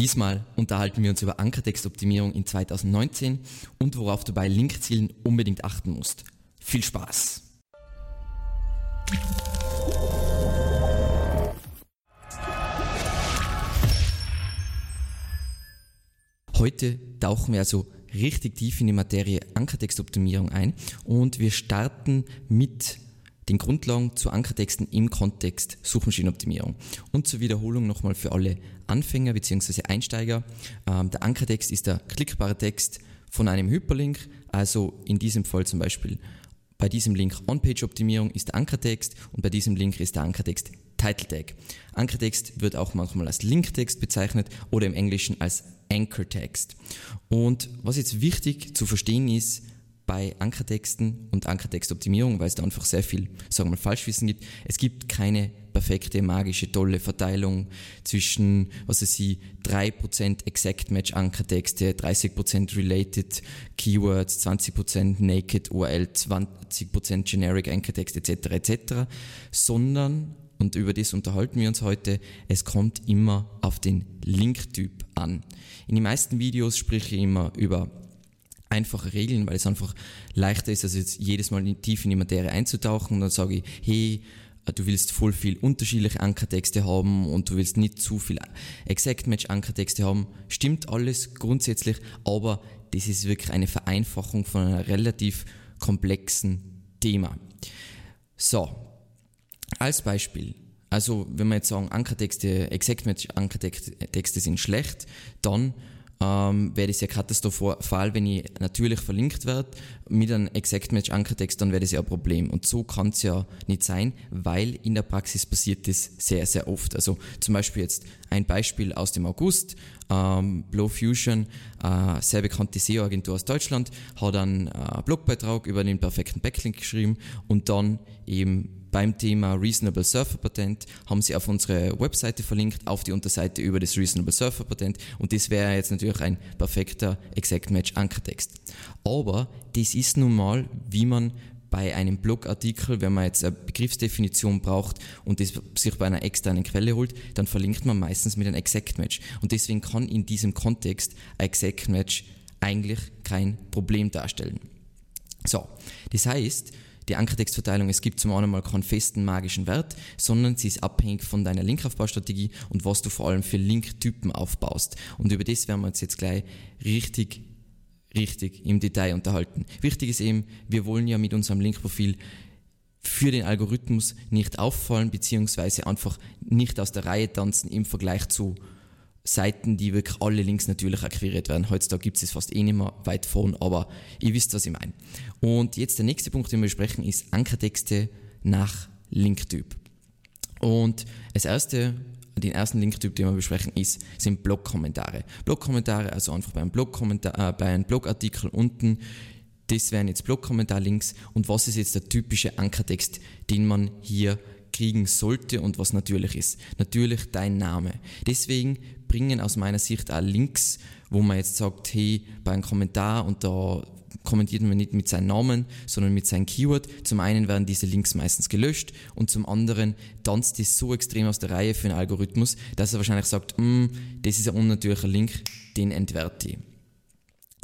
Diesmal unterhalten wir uns über Ankertextoptimierung in 2019 und worauf du bei Linkzielen unbedingt achten musst. Viel Spaß! Heute tauchen wir also richtig tief in die Materie Ankertextoptimierung ein und wir starten mit den Grundlagen zu Ankertexten im Kontext Suchmaschinenoptimierung. Und zur Wiederholung nochmal für alle Anfänger bzw. Einsteiger. Ähm, der Ankertext ist der klickbare Text von einem Hyperlink, also in diesem Fall zum Beispiel bei diesem Link On-Page-Optimierung ist der Ankertext und bei diesem Link ist der Ankertext Title Tag. Ankertext wird auch manchmal als Linktext bezeichnet oder im Englischen als Anchor Text. Und was jetzt wichtig zu verstehen ist, bei Ankertexten und Ankertextoptimierung, weil es da einfach sehr viel, sagen wir mal, Falschwissen gibt. Es gibt keine perfekte, magische, tolle Verteilung zwischen, was weiß ich, 3% Exact Match Ankertexte, 30% Related Keywords, 20% Naked URL, 20% Generic Ankertext etc. etc. sondern und über das unterhalten wir uns heute. Es kommt immer auf den Linktyp an. In den meisten Videos spreche ich immer über einfache Regeln, weil es einfach leichter ist, als jetzt jedes Mal tief in die Materie einzutauchen und dann sage ich, hey, du willst voll viel unterschiedliche Ankertexte haben und du willst nicht zu viel Exact Match Ankertexte haben. Stimmt alles grundsätzlich, aber das ist wirklich eine Vereinfachung von einem relativ komplexen Thema. So, als Beispiel. Also, wenn wir jetzt sagen, Ankertexte, Exact Match Ankertexte sind schlecht, dann ähm, wäre das ja katastrophal, wenn ich natürlich verlinkt werde mit einem Exact Match Ankertext, dann wäre das ja ein Problem. Und so kann es ja nicht sein, weil in der Praxis passiert das sehr, sehr oft. Also zum Beispiel jetzt ein Beispiel aus dem August. Ähm, Blow Fusion, äh, sehr bekannte SEO-Agentur aus Deutschland, hat einen äh, Blogbeitrag über den perfekten Backlink geschrieben und dann eben beim Thema Reasonable Surfer Patent haben sie auf unsere Webseite verlinkt, auf die Unterseite über das Reasonable Surfer Patent und das wäre jetzt natürlich ein perfekter Exact Match Ankertext. Aber das ist nun mal, wie man bei einem Blogartikel, wenn man jetzt eine Begriffsdefinition braucht und das sich bei einer externen Quelle holt, dann verlinkt man meistens mit einem Exact Match. Und deswegen kann in diesem Kontext ein Exact Match eigentlich kein Problem darstellen. So, das heißt, die Ankertextverteilung, es gibt zum einen mal keinen festen magischen Wert, sondern sie ist abhängig von deiner Linkaufbaustrategie und was du vor allem für Linktypen aufbaust. Und über das werden wir uns jetzt gleich richtig, richtig im Detail unterhalten. Wichtig ist eben, wir wollen ja mit unserem Linkprofil für den Algorithmus nicht auffallen, beziehungsweise einfach nicht aus der Reihe tanzen im Vergleich zu Seiten, die wirklich alle Links natürlich akquiriert werden. Heutzutage gibt es fast eh nicht mehr weit vorn, aber ihr wisst, was ich meine. Und jetzt der nächste Punkt, den wir besprechen, ist Ankertexte nach Linktyp. Und das erste, den ersten Linktyp, den wir besprechen, ist, sind Blogkommentare. Blogkommentare, also einfach beim Blogkommentar, äh, bei einem Blogartikel unten, das wären jetzt Blogkommentarlinks. Und was ist jetzt der typische Ankertext, den man hier kriegen sollte und was natürlich ist. Natürlich dein Name. Deswegen bringen aus meiner Sicht auch Links, wo man jetzt sagt, hey, bei einem Kommentar und da kommentiert man nicht mit seinem Namen, sondern mit seinem Keyword. Zum einen werden diese Links meistens gelöscht und zum anderen tanzt das so extrem aus der Reihe für einen Algorithmus, dass er wahrscheinlich sagt, mm, das ist ein unnatürlicher Link, den entwerte ich.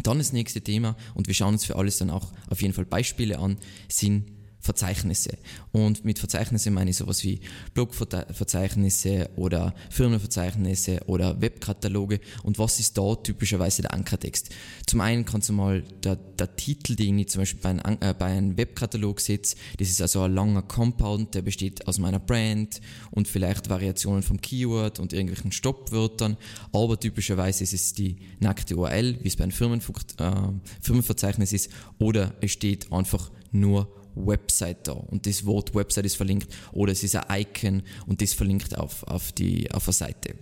Dann das nächste Thema, und wir schauen uns für alles dann auch auf jeden Fall Beispiele an, sind Verzeichnisse. Und mit Verzeichnisse meine ich sowas wie Blogverzeichnisse oder Firmenverzeichnisse oder Webkataloge. Und was ist da typischerweise der Ankertext? Zum einen kannst du mal der, der Titel, den ich zum Beispiel bei einem, äh, bei einem Webkatalog setze, das ist also ein langer Compound, der besteht aus meiner Brand und vielleicht Variationen vom Keyword und irgendwelchen Stoppwörtern. Aber typischerweise ist es die nackte URL, wie es bei einem äh, Firmenverzeichnis ist, oder es steht einfach nur Website da und das Wort Website ist verlinkt oder es ist ein Icon und das verlinkt auf, auf, die, auf eine Seite.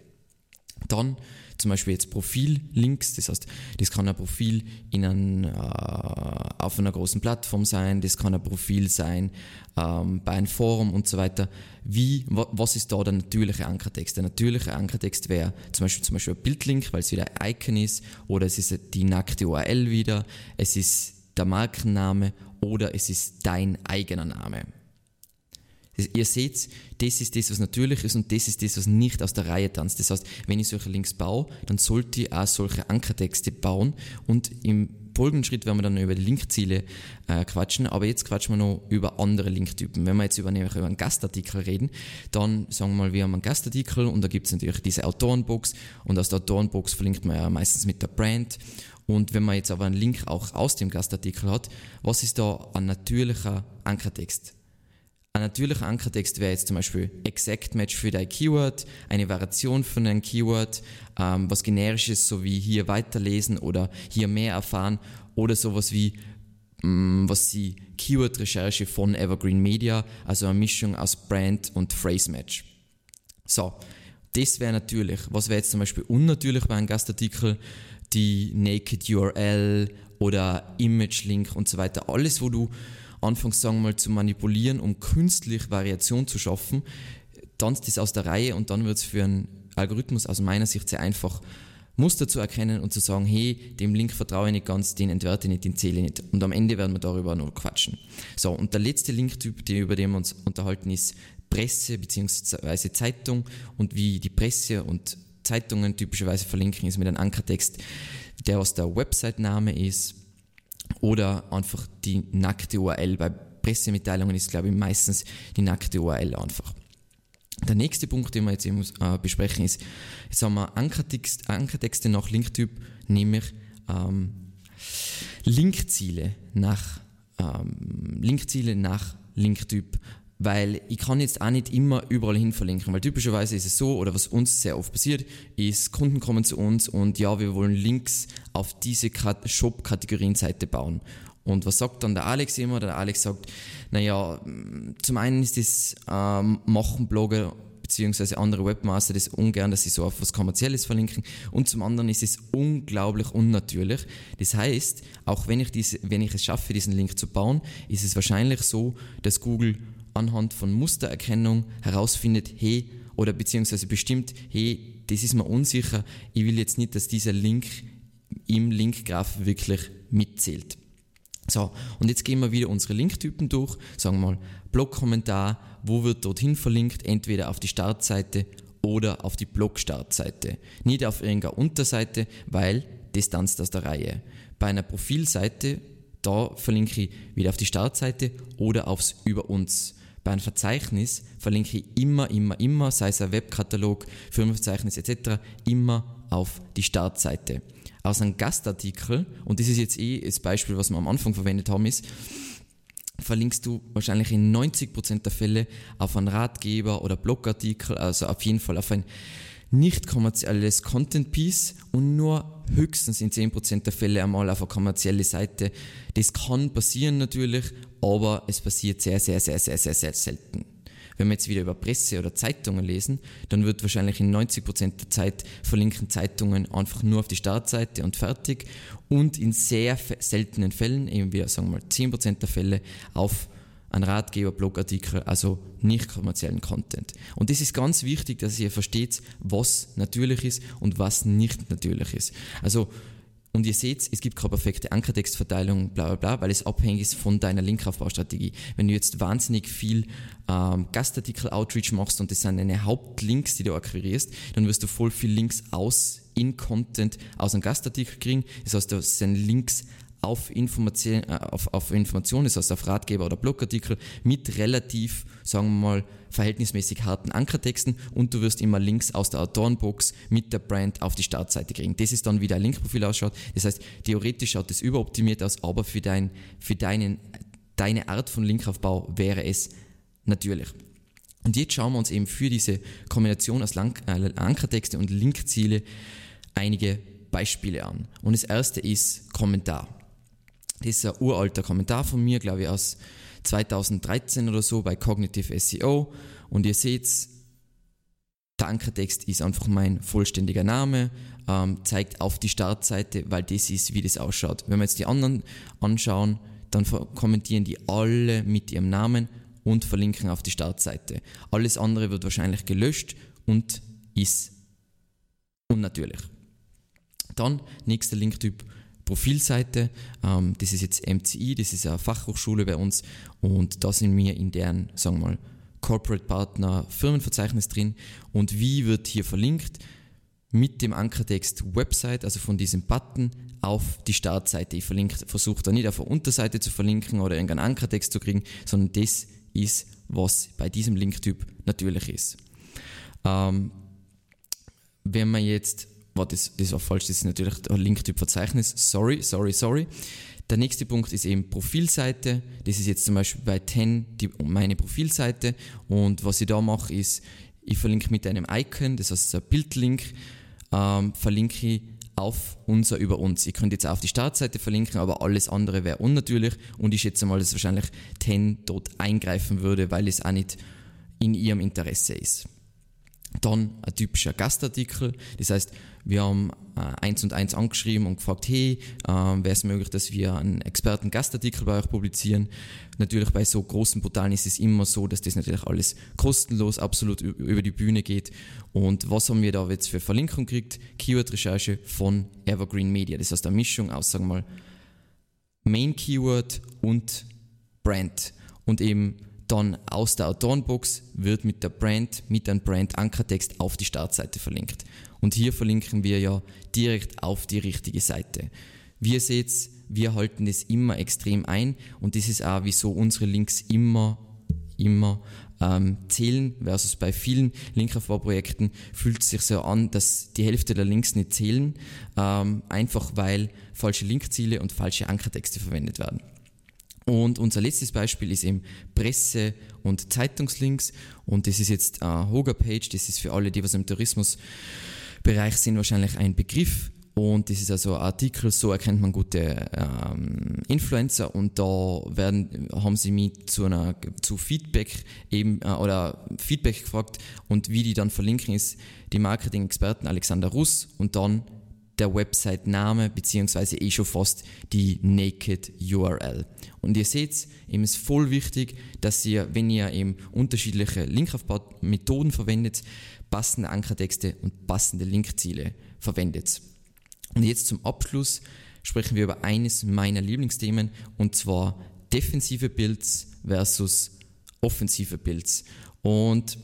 Dann zum Beispiel jetzt Profillinks, das heißt, das kann ein Profil in ein, äh, auf einer großen Plattform sein, das kann ein Profil sein ähm, bei einem Forum und so weiter. Wie, was ist da der natürliche Ankertext? Der natürliche Ankertext wäre zum Beispiel, zum Beispiel ein Bildlink, weil es wieder ein Icon ist, oder es ist die nackte URL wieder, es ist der Markenname oder es ist dein eigener Name. Ihr seht, das ist das, was natürlich ist und das ist das, was nicht aus der Reihe tanzt. Das heißt, wenn ich solche Links baue, dann sollte ich auch solche Ankertexte bauen und im folgenden Schritt werden wir dann über die Linkziele äh, quatschen, aber jetzt quatschen wir noch über andere Linktypen. Wenn wir jetzt über, nämlich über einen Gastartikel reden, dann sagen wir mal, wir haben einen Gastartikel und da gibt es natürlich diese Autorenbox und aus der Autorenbox verlinkt man ja meistens mit der Brand und wenn man jetzt aber einen Link auch aus dem Gastartikel hat, was ist da ein natürlicher Ankertext? Ein natürlicher Ankertext wäre jetzt zum Beispiel Exact Match für dein Keyword, eine Variation von einem Keyword, ähm, was generisches, so wie hier weiterlesen oder hier mehr erfahren oder sowas wie ähm, was die Keyword-Recherche von Evergreen Media, also eine Mischung aus Brand und Phrase Match. So, das wäre natürlich. Was wäre jetzt zum Beispiel unnatürlich bei einem Gastartikel? Die Naked URL oder Image Link und so weiter. Alles, wo du anfängst, sagen wir mal, zu manipulieren, um künstlich Variation zu schaffen, tanzt das aus der Reihe und dann wird es für einen Algorithmus aus meiner Sicht sehr einfach, Muster zu erkennen und zu sagen, hey, dem Link vertraue ich nicht ganz, den entwerte ich nicht, den zähle ich nicht. Und am Ende werden wir darüber nur quatschen. So, und der letzte Linktyp, über den wir uns unterhalten, ist Presse bzw. Zeitung und wie die Presse und Zeitungen typischerweise verlinken, ist mit einem Ankertext, der aus der Website-Name ist oder einfach die nackte URL. Bei Pressemitteilungen ist, glaube ich, meistens die nackte URL einfach. Der nächste Punkt, den wir jetzt eben äh, besprechen, ist, jetzt haben wir Ankertext, Ankertexte nach Linktyp, nämlich ähm, Linkziele nach ähm, Linkziele nach Linktyp weil ich kann jetzt auch nicht immer überall hin verlinken, weil typischerweise ist es so, oder was uns sehr oft passiert, ist, Kunden kommen zu uns und ja, wir wollen Links auf diese Shop-Kategorien-Seite bauen. Und was sagt dann der Alex immer? Der Alex sagt, naja, zum einen ist das ähm, machen Blogger beziehungsweise andere Webmaster das ungern, dass sie so auf was Kommerzielles verlinken. Und zum anderen ist es unglaublich unnatürlich. Das heißt, auch wenn ich, diese, wenn ich es schaffe, diesen Link zu bauen, ist es wahrscheinlich so, dass Google anhand von Mustererkennung herausfindet, hey, oder beziehungsweise bestimmt, hey, das ist mir unsicher, ich will jetzt nicht, dass dieser Link im Linkgraph wirklich mitzählt. So, und jetzt gehen wir wieder unsere Linktypen durch. Sagen wir mal, Blog-Kommentar, wo wird dorthin verlinkt? Entweder auf die Startseite oder auf die Blog-Startseite. Nicht auf irgendeine Unterseite, weil das tanzt aus der Reihe. Bei einer Profilseite, da verlinke ich wieder auf die Startseite oder aufs Über uns. Bei einem Verzeichnis verlinke ich immer, immer, immer, sei es ein Webkatalog, Firmenverzeichnis etc., immer auf die Startseite. Aus einem Gastartikel, und das ist jetzt eh das Beispiel, was wir am Anfang verwendet haben, ist, verlinkst du wahrscheinlich in 90% der Fälle auf einen Ratgeber oder Blogartikel, also auf jeden Fall auf ein nicht kommerzielles Content Piece und nur höchstens in 10% der Fälle einmal auf eine kommerzielle Seite. Das kann passieren natürlich, aber es passiert sehr, sehr, sehr, sehr, sehr, sehr selten. Wenn wir jetzt wieder über Presse oder Zeitungen lesen, dann wird wahrscheinlich in 90% der Zeit verlinken Zeitungen einfach nur auf die Startseite und fertig und in sehr seltenen Fällen, eben wir sagen wir mal 10% der Fälle, auf ein Ratgeber, Blogartikel, also nicht kommerziellen Content. Und das ist ganz wichtig, dass ihr versteht, was natürlich ist und was nicht natürlich ist. Also, und ihr seht, es gibt keine perfekte Ankertextverteilung, bla bla bla, weil es abhängig ist von deiner Linkaufbaustrategie. Wenn du jetzt wahnsinnig viel ähm, Gastartikel-Outreach machst und das sind deine Hauptlinks, die du akquirierst, dann wirst du voll viel Links aus in Content aus einem Gastartikel kriegen. Das heißt, das sind Links auf, Information, äh, auf, auf Informationen, das heißt auf Ratgeber oder Blogartikel mit relativ, sagen wir mal, verhältnismäßig harten Ankertexten und du wirst immer Links aus der Autorenbox mit der Brand auf die Startseite kriegen. Das ist dann, wie dein Linkprofil ausschaut. Das heißt, theoretisch schaut es überoptimiert aus, aber für, dein, für deinen, deine Art von Linkaufbau wäre es natürlich. Und jetzt schauen wir uns eben für diese Kombination aus Lang äh, Ankertexte und Linkziele einige Beispiele an. Und das erste ist Kommentar. Das ist ein uralter Kommentar von mir, glaube ich, aus 2013 oder so bei Cognitive SEO. Und ihr seht, der Ankertext ist einfach mein vollständiger Name, ähm, zeigt auf die Startseite, weil das ist, wie das ausschaut. Wenn wir jetzt die anderen anschauen, dann kommentieren die alle mit ihrem Namen und verlinken auf die Startseite. Alles andere wird wahrscheinlich gelöscht und ist unnatürlich. Dann nächster Linktyp Profilseite. Ähm, das ist jetzt MCI, das ist eine Fachhochschule bei uns und da sind wir in deren, sagen wir mal, Corporate Partner, Firmenverzeichnis drin und wie wird hier verlinkt? Mit dem Ankertext Website, also von diesem Button, auf die Startseite. Ich versuche da nicht auf der Unterseite zu verlinken oder irgendeinen Ankertext zu kriegen, sondern das ist, was bei diesem Linktyp natürlich ist. Ähm, wenn man jetzt, war das, das war falsch, das ist natürlich der Linktyp Verzeichnis, sorry, sorry, sorry. Der nächste Punkt ist eben Profilseite. Das ist jetzt zum Beispiel bei 10 die, meine Profilseite. Und was ich da mache, ist, ich verlinke mit einem Icon, das heißt ein Bildlink, ähm, verlinke ich auf unser über uns. Ich könnte jetzt auf die Startseite verlinken, aber alles andere wäre unnatürlich und ich schätze mal, dass wahrscheinlich 10 dort eingreifen würde, weil es auch nicht in ihrem Interesse ist. Dann ein typischer Gastartikel, das heißt, wir haben äh, eins und eins angeschrieben und gefragt, hey, äh, wäre es möglich, dass wir einen Experten-Gastartikel bei euch publizieren? Natürlich bei so großen Portalen ist es immer so, dass das natürlich alles kostenlos absolut über die Bühne geht. Und was haben wir da jetzt für Verlinkung gekriegt? Keyword-Recherche von Evergreen Media. Das heißt eine Mischung aus, sagen wir mal, Main Keyword und Brand. Und eben dann aus der Autorenbox wird mit der Brand, mit einem Brand-Ankertext auf die Startseite verlinkt. Und hier verlinken wir ja direkt auf die richtige Seite. Wie ihr seht, wir halten das immer extrem ein und das ist auch, wieso unsere Links immer, immer ähm, zählen, versus bei vielen Linkaufbauprojekten fühlt es sich so an, dass die Hälfte der Links nicht zählen, ähm, einfach weil falsche Linkziele und falsche Ankertexte verwendet werden. Und unser letztes Beispiel ist eben Presse- und Zeitungslinks. Und das ist jetzt eine Hoga-Page, das ist für alle, die was im Tourismusbereich sind, wahrscheinlich ein Begriff. Und das ist also ein Artikel, so erkennt man gute ähm, Influencer und da werden, haben sie mich zu einer, zu Feedback eben, äh, oder Feedback gefragt und wie die dann verlinken ist die Marketing-Experten Alexander Russ und dann der Website-Name beziehungsweise eh schon fast die Naked URL. Und ihr seht, eben ist voll wichtig, dass ihr, wenn ihr eben unterschiedliche Linkaufbau-Methoden verwendet, passende Ankertexte und passende Linkziele verwendet. Und jetzt zum Abschluss sprechen wir über eines meiner Lieblingsthemen und zwar defensive Builds versus offensive Builds. Und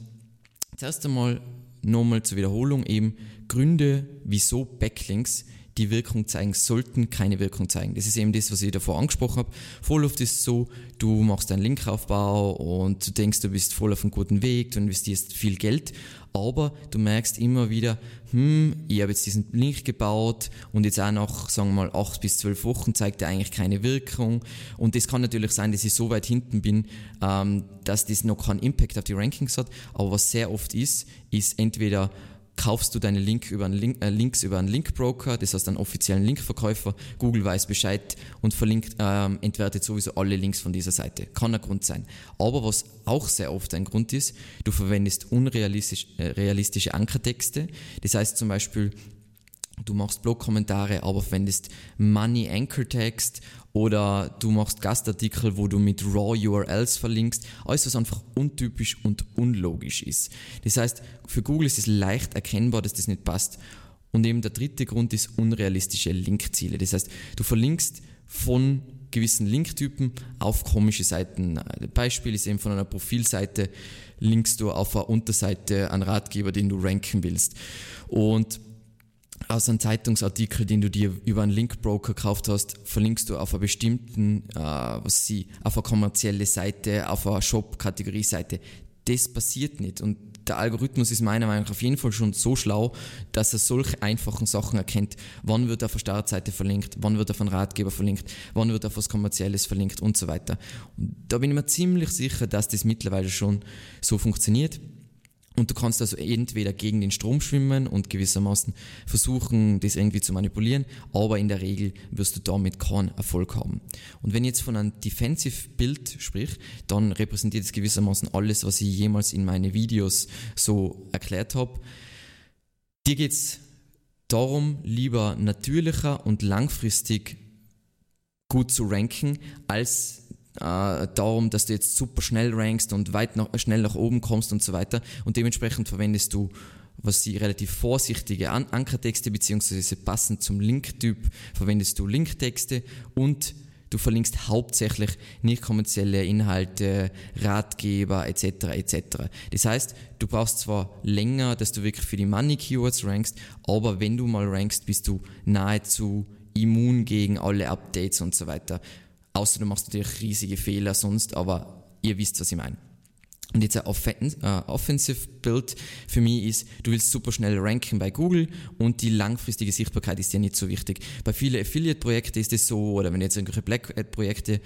zuerst einmal nochmal zur Wiederholung eben Gründe, wieso Backlinks die Wirkung zeigen sollten, keine Wirkung zeigen. Das ist eben das, was ich davor angesprochen habe. Voll oft ist so, du machst einen Linkaufbau und du denkst, du bist voll auf einem guten Weg, du investierst viel Geld, aber du merkst immer wieder, hm, ich habe jetzt diesen Link gebaut und jetzt auch nach, sagen wir mal, acht bis zwölf Wochen zeigt er eigentlich keine Wirkung. Und das kann natürlich sein, dass ich so weit hinten bin, ähm, dass das noch keinen Impact auf die Rankings hat. Aber was sehr oft ist, ist entweder kaufst du deine Link über einen Link, äh, Links über einen Linkbroker, das heißt einen offiziellen Linkverkäufer. Google weiß Bescheid und verlinkt, ähm, entwertet sowieso alle Links von dieser Seite. Kann ein Grund sein. Aber was auch sehr oft ein Grund ist, du verwendest unrealistische äh, Ankertexte. Das heißt zum Beispiel, du machst Blogkommentare, aber verwendest Money Anchor Text oder du machst Gastartikel, wo du mit Raw URLs verlinkst, alles was einfach untypisch und unlogisch ist. Das heißt, für Google ist es leicht erkennbar, dass das nicht passt. Und eben der dritte Grund ist unrealistische Linkziele. Das heißt, du verlinkst von gewissen Linktypen auf komische Seiten. Beispiel ist eben von einer Profilseite linkst du auf einer Unterseite einen Ratgeber, den du ranken willst. Und aus einem Zeitungsartikel, den du dir über einen Linkbroker gekauft hast, verlinkst du auf einer bestimmten, äh, was sie, auf eine kommerzielle Seite, auf eine Shop-Kategorie-Seite. Das passiert nicht. Und der Algorithmus ist meiner Meinung nach auf jeden Fall schon so schlau, dass er solche einfachen Sachen erkennt. Wann wird auf eine Startseite verlinkt, wann wird auf einen Ratgeber verlinkt, wann wird auf was Kommerzielles verlinkt und so weiter. Und da bin ich mir ziemlich sicher, dass das mittlerweile schon so funktioniert. Und du kannst also entweder gegen den Strom schwimmen und gewissermaßen versuchen, das irgendwie zu manipulieren, aber in der Regel wirst du damit keinen Erfolg haben. Und wenn ich jetzt von einem Defensive Bild sprich, dann repräsentiert es gewissermaßen alles, was ich jemals in meine Videos so erklärt habe. Dir geht es darum, lieber natürlicher und langfristig gut zu ranken, als äh, darum, dass du jetzt super schnell rankst und weit nach, schnell nach oben kommst und so weiter. Und dementsprechend verwendest du was sie relativ vorsichtige An Ankertexte beziehungsweise passend zum Linktyp verwendest du Linktexte und Du verlinkst hauptsächlich nicht kommerzielle Inhalte, Ratgeber etc. etc. Das heißt, du brauchst zwar länger, dass du wirklich für die Money Keywords rankst, aber wenn du mal rankst, bist du nahezu immun gegen alle Updates und so weiter. Außer du machst natürlich riesige Fehler sonst, aber ihr wisst, was ich meine. Und jetzt ein uh, Offensive Build für mich ist, du willst super schnell ranken bei Google und die langfristige Sichtbarkeit ist dir nicht so wichtig. Bei vielen Affiliate-Projekten ist es so, oder wenn du jetzt irgendwelche Black Ad-Projekte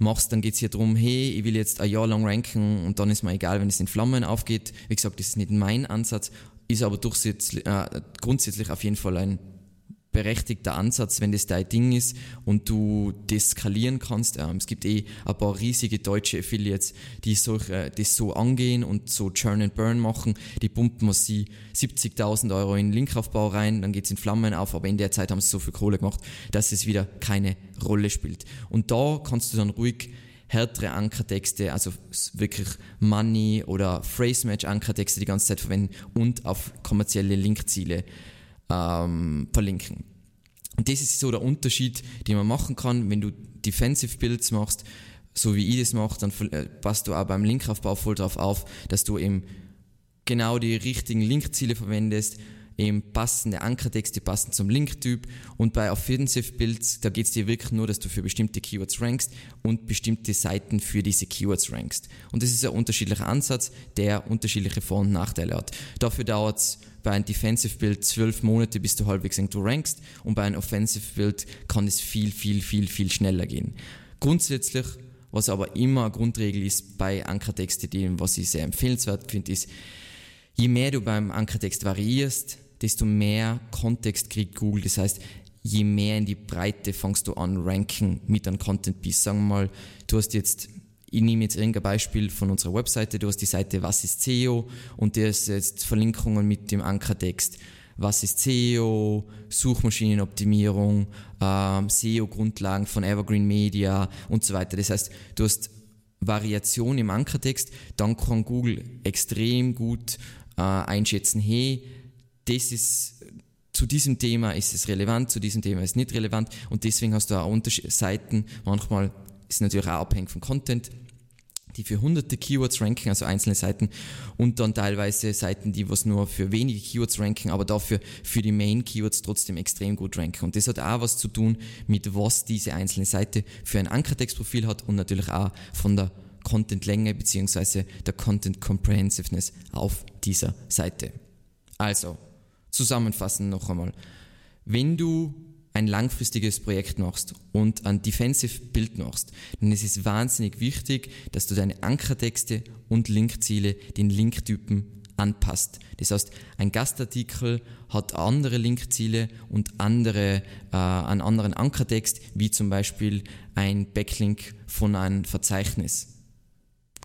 machst, dann geht es hier darum, hey, ich will jetzt ein Jahr lang ranken und dann ist mir egal, wenn es in Flammen aufgeht. Wie gesagt, das ist nicht mein Ansatz, ist aber durchsätzlich, äh, grundsätzlich auf jeden Fall ein berechtigter Ansatz, wenn das dein Ding ist und du das skalieren kannst. Ähm, es gibt eh ein paar riesige deutsche Affiliates, die solche, das so angehen und so Churn and Burn machen. Die pumpen sie 70.000 Euro in Linkaufbau rein, dann geht es in Flammen auf, aber in der Zeit haben sie so viel Kohle gemacht, dass es wieder keine Rolle spielt. Und da kannst du dann ruhig härtere Ankertexte, also wirklich Money oder Phrase Match Ankertexte die ganze Zeit verwenden und auf kommerzielle Linkziele ähm, verlinken. Und das ist so der Unterschied, den man machen kann, wenn du Defensive Builds machst, so wie ich das mache, dann äh, passt du auch beim Linkaufbau voll darauf auf, dass du eben genau die richtigen Linkziele verwendest, eben passende Ankertexte passen zum Linktyp und bei Offensive Builds, da geht es dir wirklich nur, dass du für bestimmte Keywords rankst und bestimmte Seiten für diese Keywords rankst. Und das ist ein unterschiedlicher Ansatz, der unterschiedliche Vor- und Nachteile hat. Dafür dauert es bei einem Defensive Build zwölf Monate, bis du halbwegs irgendwo rankst und bei einem Offensive Build kann es viel, viel, viel, viel schneller gehen. Grundsätzlich was aber immer eine Grundregel ist bei Ankertexten, was ich sehr empfehlenswert finde, ist, je mehr du beim Ankertext variierst, desto mehr Kontext kriegt Google. Das heißt, je mehr in die Breite fängst du an, ranken mit einem Content Piece. Sagen wir mal, du hast jetzt, ich nehme jetzt irgendein Beispiel von unserer Webseite, du hast die Seite Was ist SEO und der ist jetzt Verlinkungen mit dem Ankertext. Was ist SEO, Suchmaschinenoptimierung, ähm, SEO-Grundlagen von Evergreen Media und so weiter. Das heißt, du hast Variation im Ankertext, dann kann Google extrem gut äh, einschätzen, hey, das ist zu diesem Thema ist es relevant, zu diesem Thema ist es nicht relevant und deswegen hast du auch Unterschied Seiten, manchmal ist es natürlich auch abhängig vom Content, die für hunderte Keywords ranken, also einzelne Seiten und dann teilweise Seiten, die was nur für wenige Keywords ranken, aber dafür für die Main Keywords trotzdem extrem gut ranken. Und das hat auch was zu tun mit was diese einzelne Seite für ein Ankertextprofil hat und natürlich auch von der Content-Länge bzw. der Content Comprehensiveness auf dieser Seite. Also, zusammenfassen noch einmal. Wenn du ein langfristiges Projekt machst und ein Defensive Bild machst, dann ist es wahnsinnig wichtig, dass du deine Ankertexte und Linkziele den Linktypen anpasst. Das heißt, ein Gastartikel hat andere Linkziele und andere, äh, einen anderen Ankertext, wie zum Beispiel ein Backlink von einem Verzeichnis.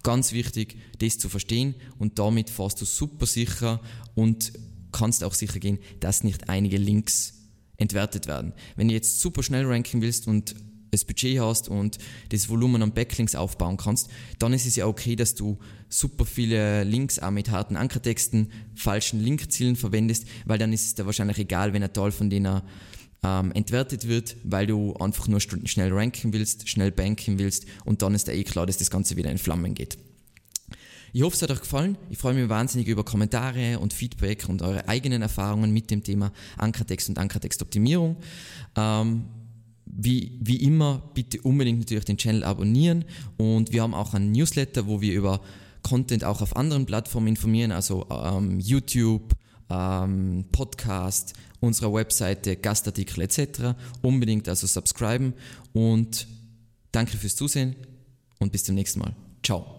Ganz wichtig, das zu verstehen und damit fährst du super sicher und kannst auch sicher gehen, dass nicht einige Links entwertet werden. Wenn du jetzt super schnell ranken willst und das Budget hast und das Volumen an Backlinks aufbauen kannst, dann ist es ja okay, dass du super viele Links auch mit harten Ankertexten, falschen Linkzielen verwendest, weil dann ist es dir wahrscheinlich egal, wenn ein Teil von denen ähm, entwertet wird, weil du einfach nur schnell ranken willst, schnell banken willst und dann ist da eh klar, dass das Ganze wieder in Flammen geht. Ich hoffe, es hat euch gefallen. Ich freue mich wahnsinnig über Kommentare und Feedback und eure eigenen Erfahrungen mit dem Thema Ankertext und Ankertextoptimierung. Ähm, wie, wie immer, bitte unbedingt natürlich den Channel abonnieren und wir haben auch einen Newsletter, wo wir über Content auch auf anderen Plattformen informieren, also ähm, YouTube, ähm, Podcast, unserer Webseite, Gastartikel etc. Unbedingt also subscriben und danke fürs Zusehen und bis zum nächsten Mal. Ciao.